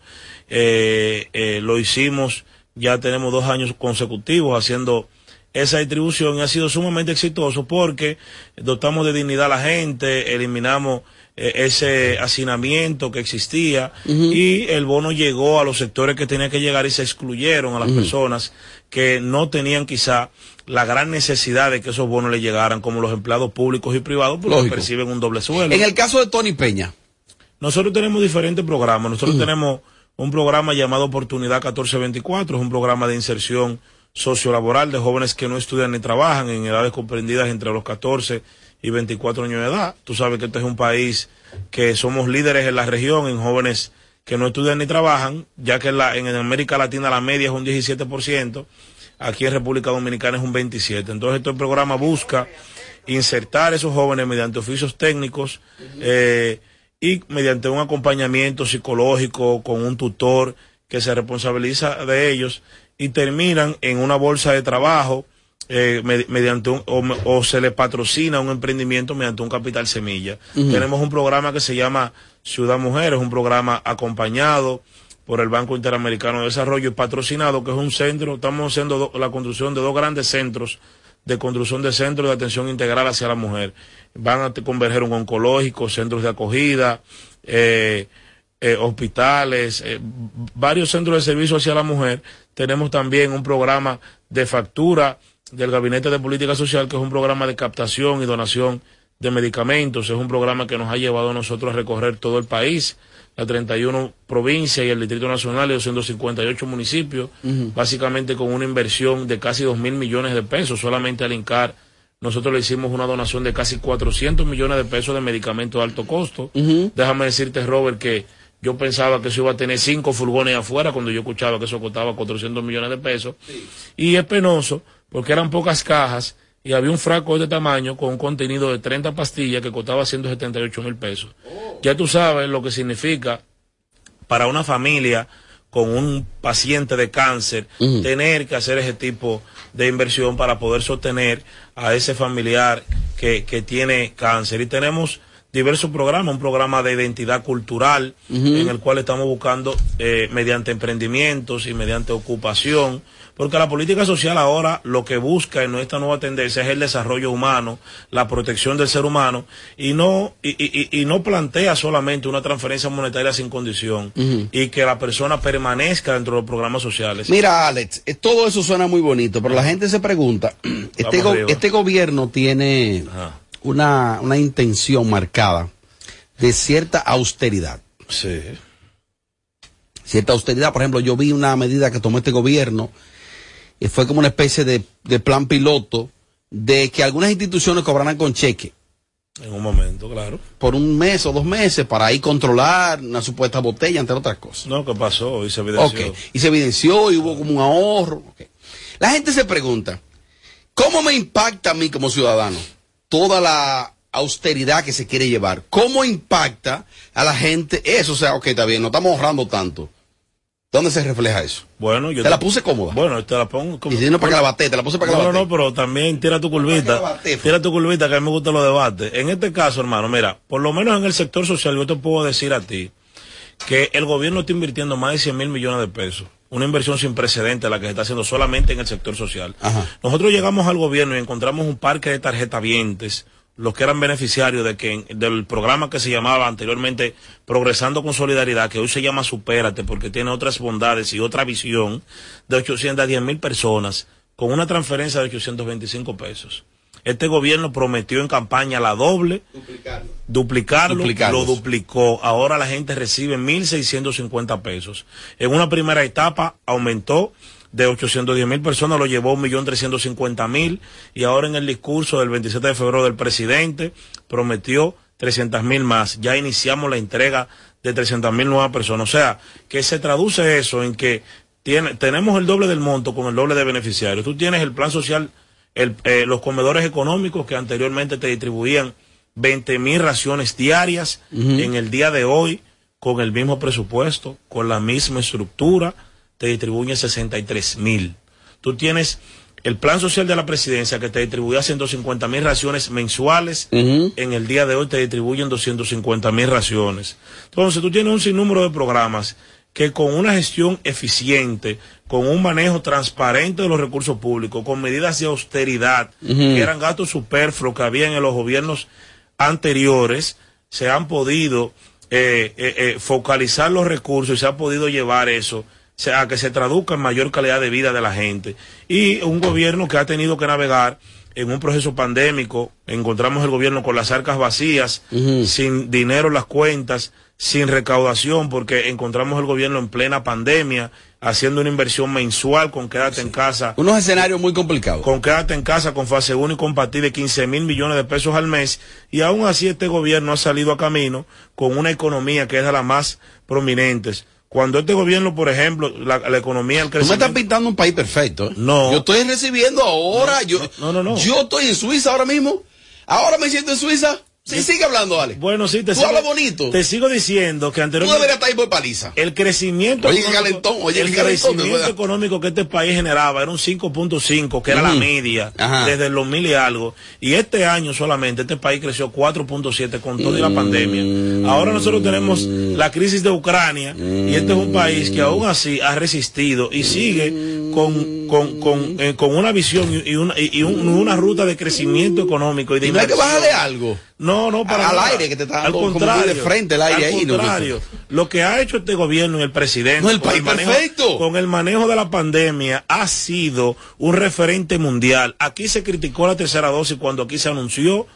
Eh, eh, lo hicimos, ya tenemos dos años consecutivos haciendo esa distribución y ha sido sumamente exitoso porque dotamos de dignidad a la gente, eliminamos ese hacinamiento que existía y el bono llegó a los sectores que tenía que llegar y se excluyeron a las personas que no tenían quizá la gran necesidad de que esos bonos le llegaran, como los empleados públicos y privados, porque Lógico. perciben un doble sueldo. En el caso de Tony Peña, Nosotros tenemos diferentes programas. Nosotros tenemos un programa llamado Oportunidad 1424, es un programa de inserción sociolaboral de jóvenes que no estudian ni trabajan en edades comprendidas entre los 14 y 24 años de edad. Tú sabes que este es un país que somos líderes en la región en jóvenes que no estudian ni trabajan, ya que en, la, en América Latina la media es un 17%, aquí en República Dominicana es un 27%. Entonces este programa busca insertar a esos jóvenes mediante oficios técnicos eh, y mediante un acompañamiento psicológico con un tutor que se responsabiliza de ellos y terminan en una bolsa de trabajo eh, me- mediante un, o, se les patrocina un emprendimiento mediante un capital semilla. Tenemos un programa que se llama Ciudad Mujeres, un programa acompañado por el Banco Interamericano de Desarrollo y patrocinado, que es un centro, estamos haciendo do- la construcción de dos grandes centros de construcción de centros de atención integral hacia la mujer. Van a converger un oncológico, centros de acogida, eh, eh, hospitales, eh, varios centros de servicio hacia la mujer. Tenemos también un programa de factura del Gabinete de Política Social, que es un programa de captación y donación de medicamentos. Es un programa que nos ha llevado a nosotros a recorrer todo el país, las 31 provincias y el Distrito Nacional y 258 municipios, básicamente con una inversión de casi 2 mil millones de pesos. Solamente al INCAR nosotros le hicimos una donación de casi 400 millones de pesos de medicamentos de alto costo. Déjame decirte, Robert, que yo pensaba que eso iba a tener cinco furgones afuera cuando yo escuchaba que eso costaba 400 millones de pesos. Y es penoso porque eran pocas cajas y había un frasco de este tamaño con un contenido de 30 pastillas que costaba 178 mil pesos. Ya tú sabes lo que significa para una familia con un paciente de cáncer tener que hacer ese tipo de inversión para poder sostener a ese familiar que, que tiene cáncer. Y tenemos diversos programas, un programa de identidad cultural en el cual estamos buscando eh, mediante emprendimientos y mediante ocupación, porque la política social ahora lo que busca en esta nueva tendencia es el desarrollo humano, la protección del ser humano y no y, y- y no plantea solamente una transferencia monetaria sin condición y que la persona permanezca dentro de los programas sociales. Mira, Alex, eh, todo eso suena muy bonito, pero la gente se pregunta, este, go- arriba. este gobierno tiene una, una intención marcada de cierta austeridad. Sí. Cierta austeridad, por ejemplo, yo vi una medida que tomó este gobierno fue como una especie de, de plan piloto de que algunas instituciones cobraran con cheque En un momento, claro. por un mes o dos meses para ahí controlar una supuesta botella, entre otras cosas. No, ¿qué pasó? Y se evidenció. Y se evidenció y hubo como un ahorro. La gente se pregunta, ¿cómo me impacta a mí como ciudadano toda la austeridad que se quiere llevar? ¿Cómo impacta a la gente eso? O sea, ok, está bien, no estamos ahorrando tanto. ¿Dónde se refleja eso? Bueno, yo Te la puse cómoda. Bueno, te la pongo como. Y si no, para que la bate, te la puse para que no, la bate. No, no, pero también tira tu curvita. Tira tu curvita, que a mí me gustan los debates. En este caso, hermano, mira, por lo menos en el sector social, yo te puedo decir a ti que el gobierno está invirtiendo más de 100 mil millones de pesos. Una inversión sin precedente la que se está haciendo solamente en el sector social. Nosotros llegamos al gobierno y encontramos un parque de tarjetavientes, los que eran beneficiarios de que del programa que se llamaba anteriormente Progresando con Solidaridad, que hoy se llama Supérate, porque tiene otras bondades y otra visión, de 810 mil personas, con una transferencia de 825 pesos. Este gobierno prometió en campaña la doble, duplicarlo, Duplicarlos. lo duplicó. Ahora la gente recibe 1.650 pesos. En una primera etapa aumentó de 810 mil personas lo llevó a 1.350.000 y ahora en el discurso del 27 de febrero del presidente prometió 300 mil más. Ya iniciamos la entrega de 300 mil nuevas personas. O sea, que se traduce eso en que tiene, tenemos el doble del monto con el doble de beneficiarios. Tú tienes el plan social, el, eh, los comedores económicos que anteriormente te distribuían 20 mil raciones diarias en el día de hoy con el mismo presupuesto, con la misma estructura, te distribuyen 63 mil. Tú tienes el plan social de la presidencia que te distribuía 150 mil raciones mensuales, en el día de hoy te distribuyen 250 mil raciones. Entonces tú tienes un sinnúmero de programas que con una gestión eficiente, con un manejo transparente de los recursos públicos, con medidas de austeridad, que eran gastos superfluos que había en los gobiernos anteriores, se han podido eh, eh, eh, focalizar los recursos y se ha podido llevar eso a que se traduzca en mayor calidad de vida de la gente. Y un gobierno que ha tenido que navegar en un proceso pandémico, encontramos el gobierno con las arcas vacías, sin dinero en las cuentas, sin recaudación, porque encontramos el gobierno en plena pandemia, haciendo una inversión mensual con quédate en casa. Unos escenarios muy complicados. Con quédate en casa con fase 1 y compartir de 15 mil millones de pesos al mes. Y aún así este gobierno ha salido a camino con una economía que es de las más prominentes. Cuando este gobierno, por ejemplo, la, la economía, el Tú me estás crecimiento... pintando un país perfecto. ¿eh? No. Yo estoy recibiendo ahora. yo, no, no, no. Yo estoy en Suiza ahora mismo. Ahora me siento en Suiza. Sí, sigue hablando, Ale. Bueno, sí, te Tú sigo, hablas bonito. te sigo diciendo que Tú anteriormente... deberías estar ahí por paliza. El crecimiento, Oye, económico- calentón, oye, el crecimiento económico que este país generaba era un 5.5, que era la Ujú. media, Ajá. desde el 2000 y algo. Y este año solamente este país creció 4.7 con toda la pandemia. Ahora nosotros tenemos la crisis de Ucrania y este es un país que aún así ha resistido y sigue con, con, con, eh, con una visión y, una, y- un- una ruta de crecimiento económico y de Y no hay que bajarle algo. No, no, para Al nada. aire, que te está Al dando contrario, de frente el aire al ahí, ¿no? contrario, lo que ha hecho este gobierno y el presidente No, el con país manejo, perfecto. con el manejo de la pandemia ha sido un referente mundial. Aquí se criticó la tercera dosis cuando aquí se anunció.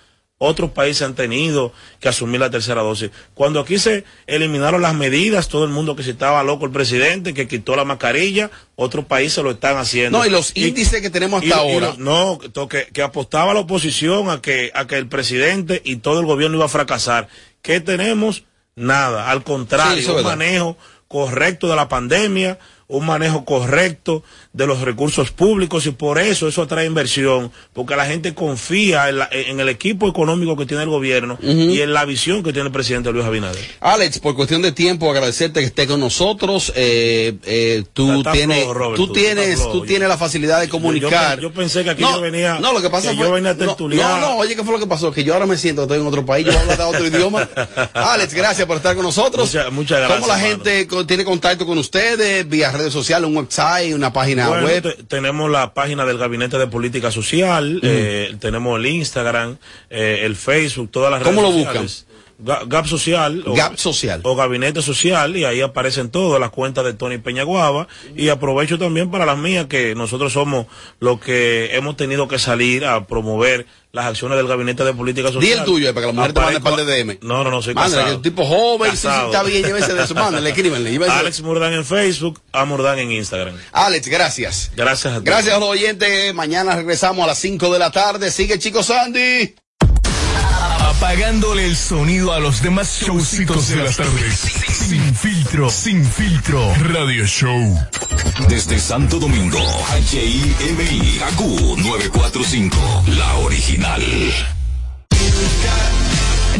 Otros países han tenido que asumir la tercera dosis. Cuando aquí se eliminaron las medidas, todo el mundo que se estaba loco el presidente, que quitó la mascarilla, otros países lo están haciendo. No, y los índices que tenemos hasta y- y ahora. los- no, que, que apostaba la oposición a que, a que el presidente y todo el gobierno iba a fracasar. ¿Qué tenemos? Nada. Al Sí, contrario, es un manejo correcto de la pandemia, un manejo correcto de los recursos públicos y por eso eso atrae inversión, porque la gente confía en, la- en el equipo económico que tiene el gobierno y en la visión que tiene el presidente Luis Abinader. Alex, por cuestión de tiempo, agradecerte que esté con nosotros. Eh, eh, tú Está tienes, flojo, Robert, tú tú, tienes, flojo. tú tienes la facilidad de comunicar. Yo, yo pensé que aquí No, yo venía. No, lo que pasa que fue. yo venía a tertuliar. no, no, oye, ¿qué fue lo que pasó? Que yo ahora me siento que estoy en otro país, yo voy a hablar de otro idioma. Alex, gracias por estar con nosotros. Muchas- muchas gracias, ¿Cómo la hermano. gente tiene contacto con ustedes? Vía redes sociales, un website, una página Bueno, web. te- tenemos la página del Gabinete de Política Social, eh, tenemos el Instagram, eh, el Facebook, todas las ¿Cómo redes lo sociales. Ga- Gap Social. O, Gap Social. O Gabinete Social, y ahí aparecen todas las cuentas de Tony Peñaguaba. Y aprovecho también para las mías, que nosotros somos los que hemos tenido que salir a promover las acciones del Gabinete de Política Social. Di el tuyo, eh, para que la mujer te mande Aparezco- par de DM. No, no, no, soy Mándale, casado. un tipo joven, sí, sí, está bien, llévese de eso. Mándale, escríbenle. llévese. Alex Murdán en Facebook, a Murdán en Instagram. Alex, gracias. Gracias a ti. Gracias a los oyentes. Mañana regresamos a las 5 de la tarde. Sigue, chicos, Sandy. Apagándole el sonido a los demás showcitos de las tardes. Sin filtro, sin filtro. Radio Show. Desde Santo Domingo, HIMI, AQ 945, la original.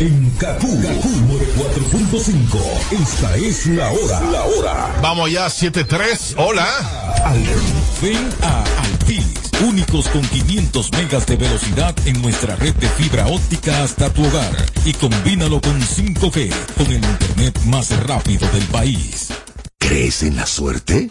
En Kaku, 4.5, esta es la hora. La hora. Vamos ya, 7-3. Hola. Ven a Altis, únicos con 500 megas de velocidad en nuestra red de fibra óptica hasta tu hogar. Y combínalo con 5G, con el internet más rápido del país. ¿Crees en la suerte?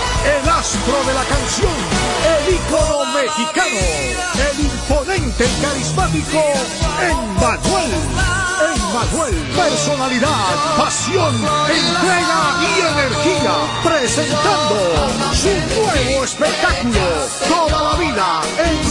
el astro de la canción, el ícono mexicano, el imponente carismático Emmanuel. Emmanuel, personalidad, pasión, entrega y energía, presentando su nuevo espectáculo, Toda la vida, Hits,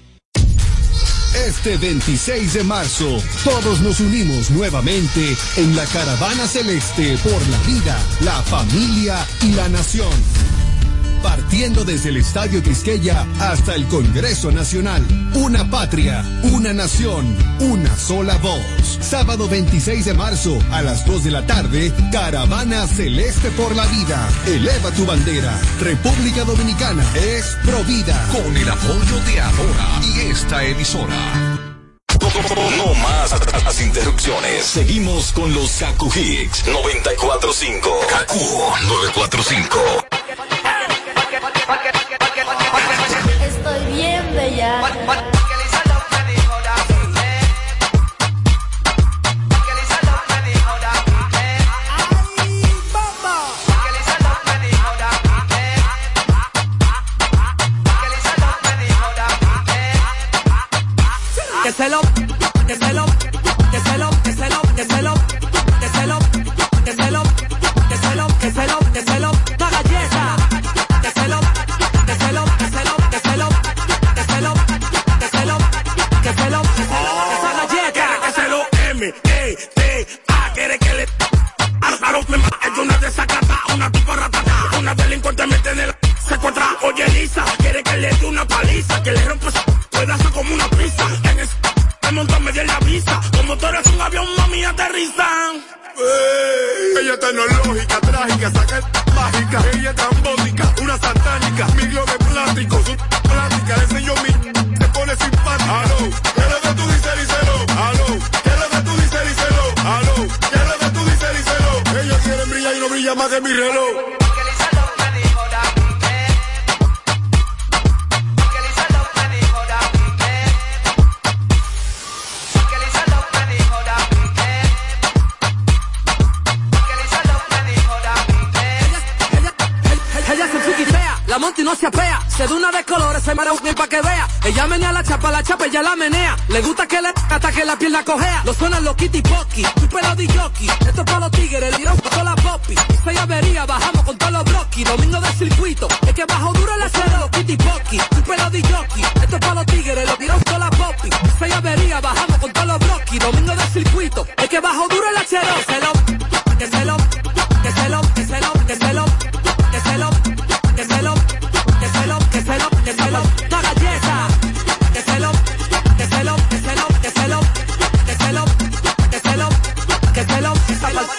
Este 26 de marzo, todos nos unimos nuevamente en la Caravana Celeste por la vida, la familia y la nación. Partiendo desde el Estadio Quisqueya hasta el Congreso Nacional. Una patria, una nación, una sola voz. Sábado 26 de marzo a las 2 de la tarde, Caravana Celeste por la Vida. Eleva tu bandera. República Dominicana es Provida. Con el apoyo de Ahora y esta emisora. No más las interrupciones. Seguimos con los Kaku Hicks 945. Kaku 945. Estoy bien bella. Como tú eres un avión, mami, aterriza. Ella es tecnológica, trágica, saca el- mágica, ella es trambótica, una satánica, mi globo es plástico, su plástica, le enseño mi, se pone simpática. Aló, ¿qué es lo que tú dices, díselo? Aló, ¿qué es lo que tú dices, díselo? Aló, ¿qué es lo que tú dices, díselo? Ellos quieren brillar y no brilla más que mi reloj. Marea un pa' que vea. Ella menea la chapa, la chapa, ella la menea. Le gusta que le hasta que la pierna cojea. Lo suenan los kitty pocky, tu pelo de jockey. Esto es pa' los tigres, el pa' toda la popi. Seis avería, bajamos con todos los broquis. Domingo de circuito, es que bajo duro el acero, los kitty pocky. Tu pelo de jockey. Esto es pa' los tigres, los tiros toda la popi. Seis avería, bajamos con todos los broquis. Domingo de circuito, es que bajo duro el acero. Se lo, que se lo,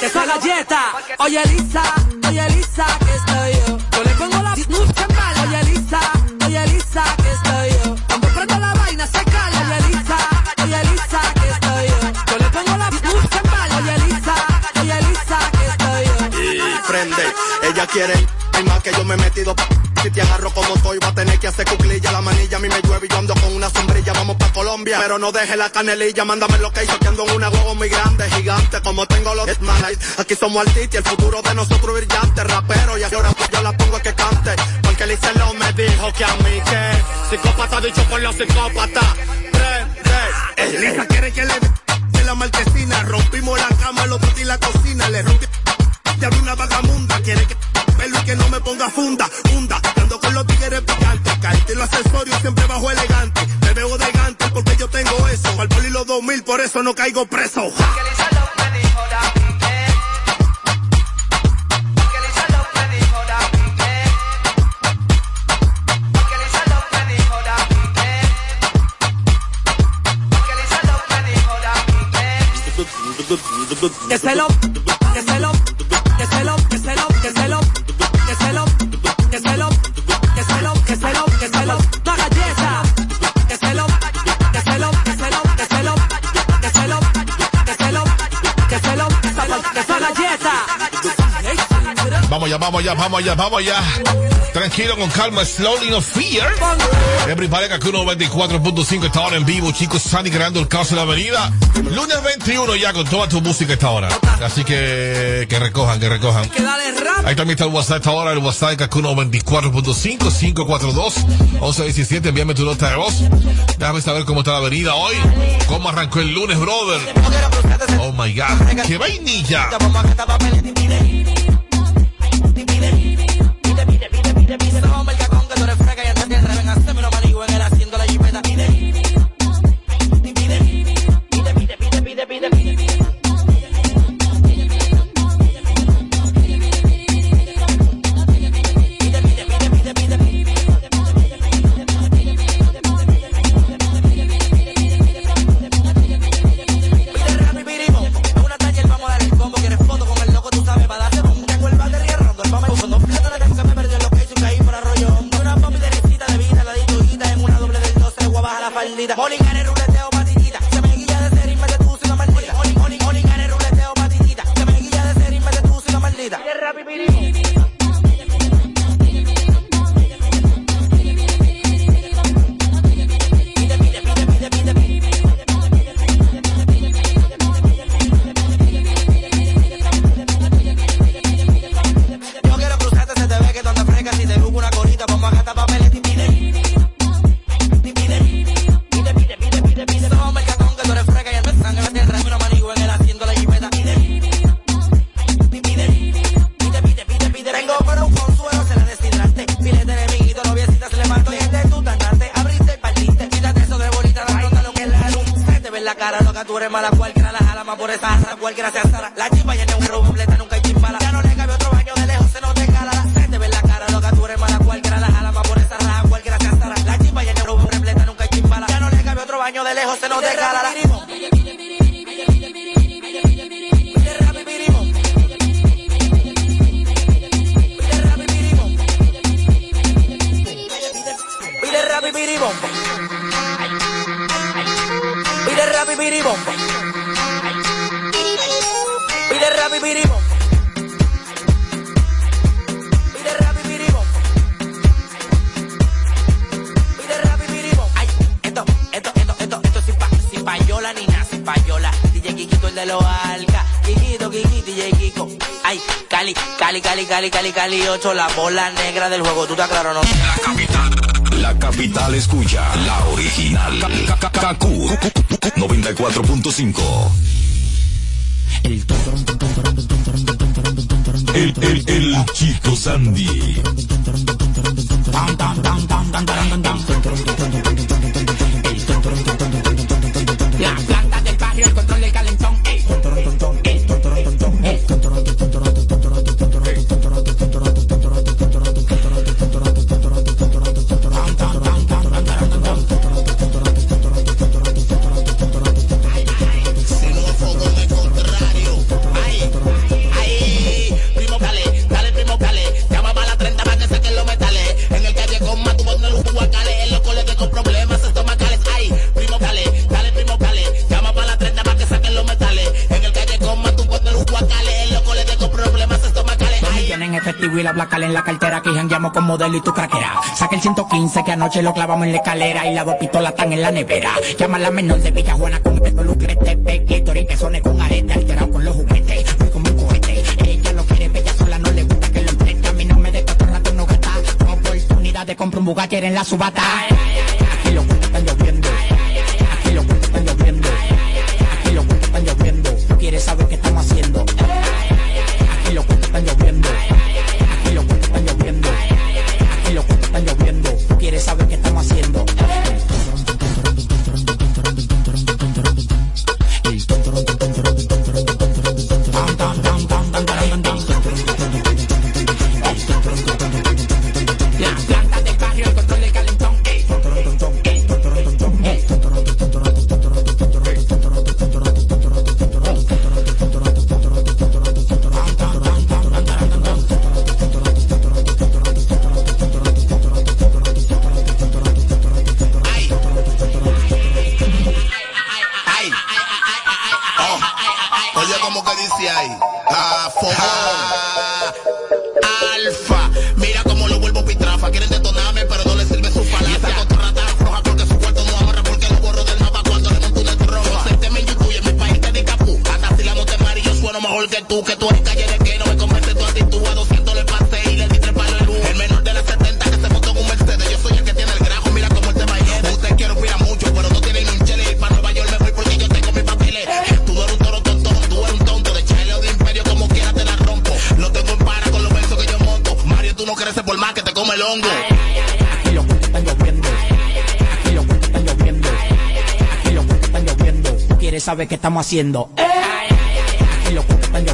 que soy galleta. Oye, Elisa, oye, Elisa, que estoy yo. Yo le pongo la mucha mala. Oye, Elisa, oye, Elisa, que estoy yo. Cuando prendo la vaina, se cala. Oye, Elisa, oye, Elisa, que estoy yo. Yo le pongo la mucha mala. Oye, Elisa, oye, Elisa, que estoy yo. Y prende, ella quiere. Hay más que yo me he metido. Pa si te agarro como soy, va a tener que hacer cuclilla. La manilla a mí me llueve y yo ando con una sombra Colombia. Pero no deje la canelilla, mándame lo que hizo, que ando en una gogo muy grande, gigante, como tengo los Aquí somos artistas y el futuro de nosotros brillante, rapero. Y ahora pues, yo la pongo a que cante. Porque Licelo me dijo que a mí que psicópata dicho por los psicópatas. Prende. Lisa quiere que le de la marquesina. Rompimos la cama, los putis y la cocina. Le rompimos te una vagamunda. Quiere que pelo y que no me ponga funda, funda. Ando con los tigres picante, cante. Los accesorios siempre bajo elegante. Me veo de gante porque yo tengo eso. Al poli los dos mil, por eso no caigo preso. Que se lo, que se lo. vamos allá, vamos allá, vamos allá. Tranquilo, con calma, slowly, no fear. Everybody acá 94.5 está ahora en vivo, chicos. Sandy creando el caos en la avenida. Lunes 21 ya con toda tu música esta hora. Así que que recojan, que recojan. Ahí también está el WhatsApp esta hora, el WhatsApp Kakuno 94.5, 542, 1117. Envíame tu nota de voz. Déjame saber cómo está la avenida hoy. Cómo arrancó el lunes, brother. Oh my god. ¡Qué vainilla! Modelo y tu craquera. Saca el 115 que anoche lo clavamos en la escalera y las dos pistolas están en la nevera. Llama a la menor de Villa Juana con el lucrete, pequito que sone con arete, alterado con los juguetes. Voy como un cohete. Ella lo quiere bella sola, no le gusta que lo enfrente. A mí no me deja todo el rato no gasta. Oportunidad de comprar un Bugatti en la subata. Aquí Saber qué estamos haciendo. Aquí los cuentos están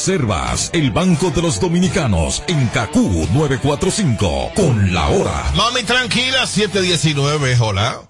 Reservas, el Banco de los Dominicanos, en Cacú 945, con la hora. Mami, tranquila, 719, hola.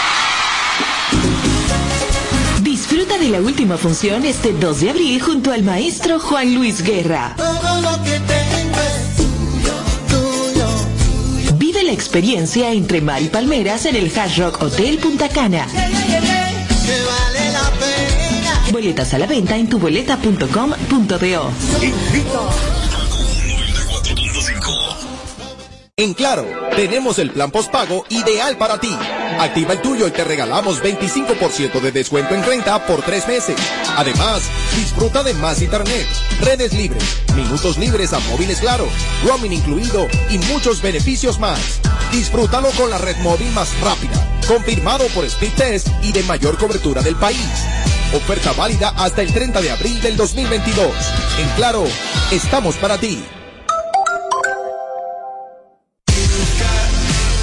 Disfruta de la última función este 2 de abril junto al maestro Juan Luis Guerra. Todo lo que tengo es tuyo, tuyo. Vive la experiencia entre mar y palmeras en el Hard Rock Hotel Punta Cana. Que vale la pena. Boletas a la venta en tuboleta.com.do. En Claro, tenemos el plan postpago ideal para ti. Activa el tuyo y te regalamos 25% de descuento en renta por tres meses. Además, disfruta de más internet, redes libres, minutos libres a móviles Claro, roaming incluido y muchos beneficios más. Disfrútalo con la red móvil más rápida, confirmado por Speed Test y de mayor cobertura del país. Oferta válida hasta el 30 de abril del 2022. En Claro, estamos para ti.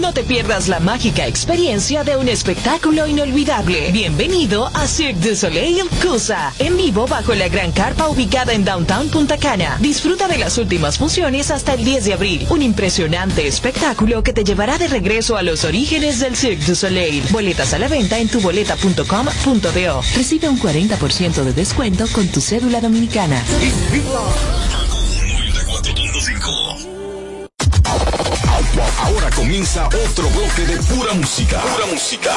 No te pierdas la mágica experiencia de un espectáculo inolvidable. Bienvenido a Cirque du Soleil Cusa, en vivo bajo la gran carpa ubicada en Downtown Punta Cana. Disfruta de las últimas funciones hasta el 10 de abril. Un impresionante espectáculo que te llevará de regreso a los orígenes del Cirque du Soleil. Boletas a la venta en tuboleta.com.do. Recibe un 40% de descuento con tu cédula dominicana. Comienza otro bloque de pura música. Pura música.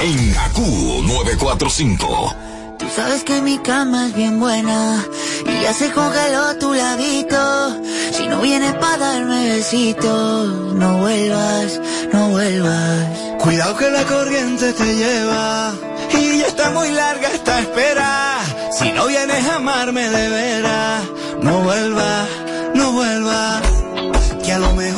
En AQ 945. Tú sabes que mi cama es bien buena y ya se congeló tu ladito. Si no vienes para darme besitos, no vuelvas, no vuelvas. Cuidado que la corriente te lleva y ya está muy larga esta espera. Si no vienes a amarme de veras, no vuelvas, no vuelvas. Que a lo mejor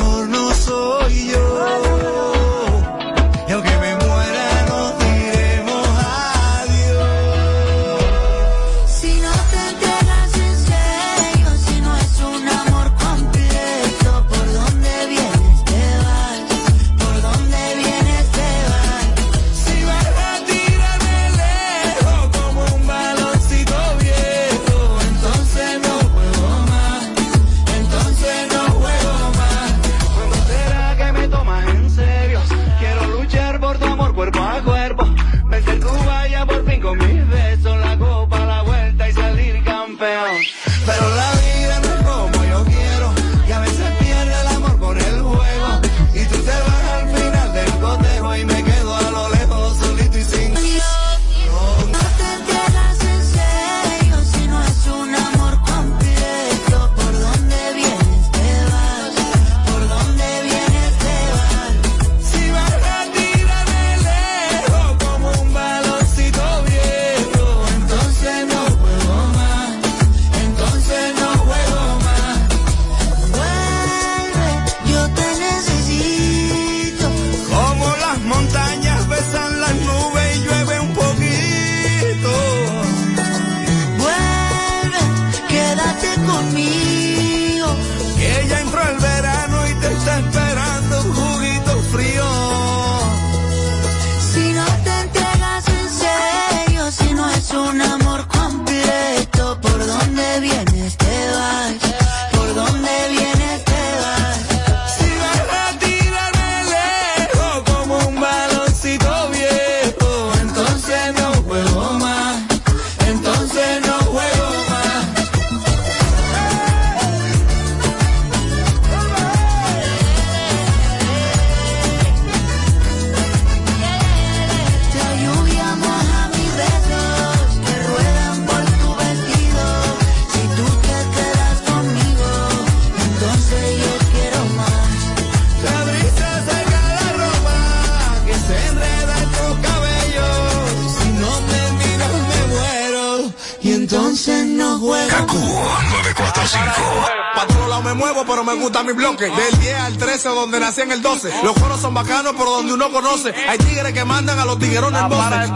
donde nací en el 12. Los coros son bacanos, por donde uno conoce. Hay tigres que mandan a los tiguerones en voces.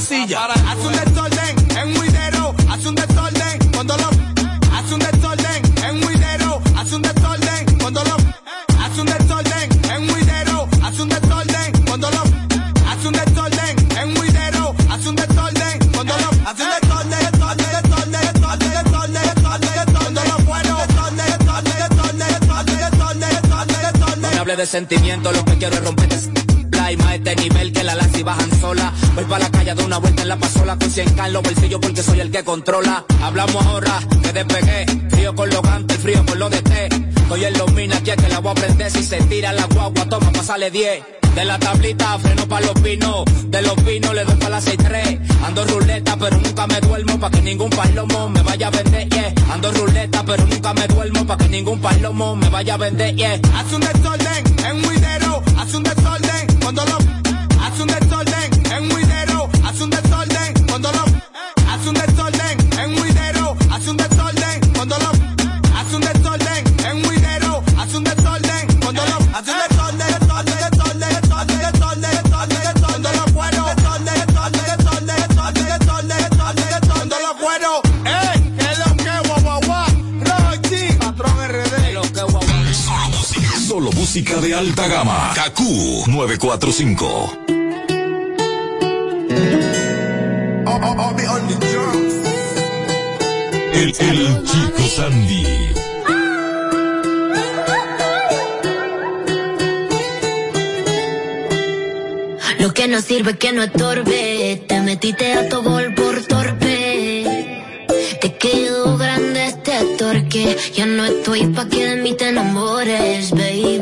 silla. Haz un desorden en un haz un desorden cuando lo. Haz un desorden en un haz un desorden cuando lo. Haz un desorden en un haz un desorden cuando lo. Haz un desorden en un haz un desorden cuando lo. Haz un desorden, de sentimiento, lo que quiero es romper. Este nivel que la las y bajan sola. Voy para la de una vuelta en la pasola con 100 k en los bolsillos porque soy el que controla. Hablamos ahora que despegué, frío con los gantes, frío con lo de té. Estoy en los minas, ya que la voy a prender si se tira la guagua, toma, pasale 10. De la tablita freno pa' los pinos, de los pinos le doy pa' la 6-3. Ando ruleta pero nunca me duermo pa' que ningún palomo me vaya a vender, yeah. Ando ruleta pero nunca me duermo pa' que ningún palomo me vaya a vender, yeah. Hace un desorden en un huidero, hace un desorden cuando lo música de alta gama. KQ 945. El, el chico Sandy. Lo que no sirve que no estorbe. Te metiste a tu gol Ya no estoy pa' que de mí te enamores, baby.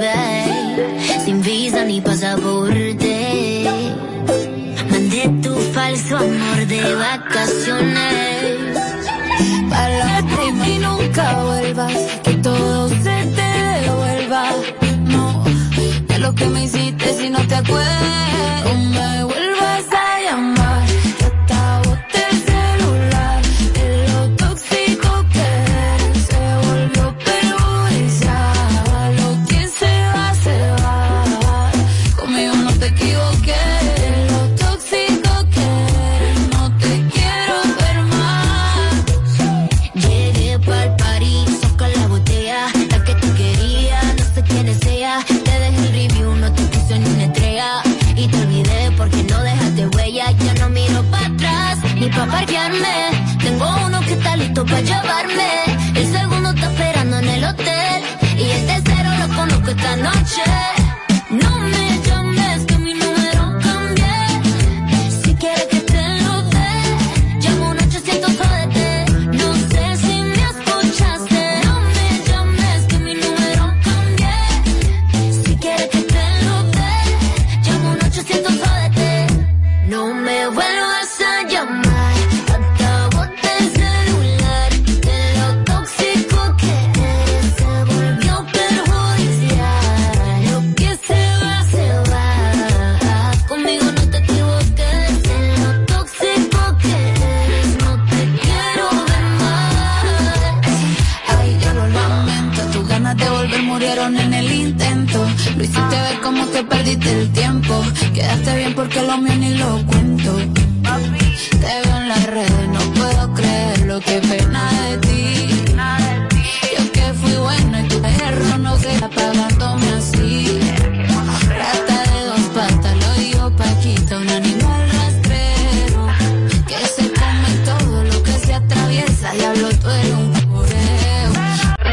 Sin visa ni pasaporte. Mandé tu falso amor de vacaciones. Para y nunca vuelvas, que todo se te devuelva. No, de lo que me hiciste si no te acuerdas.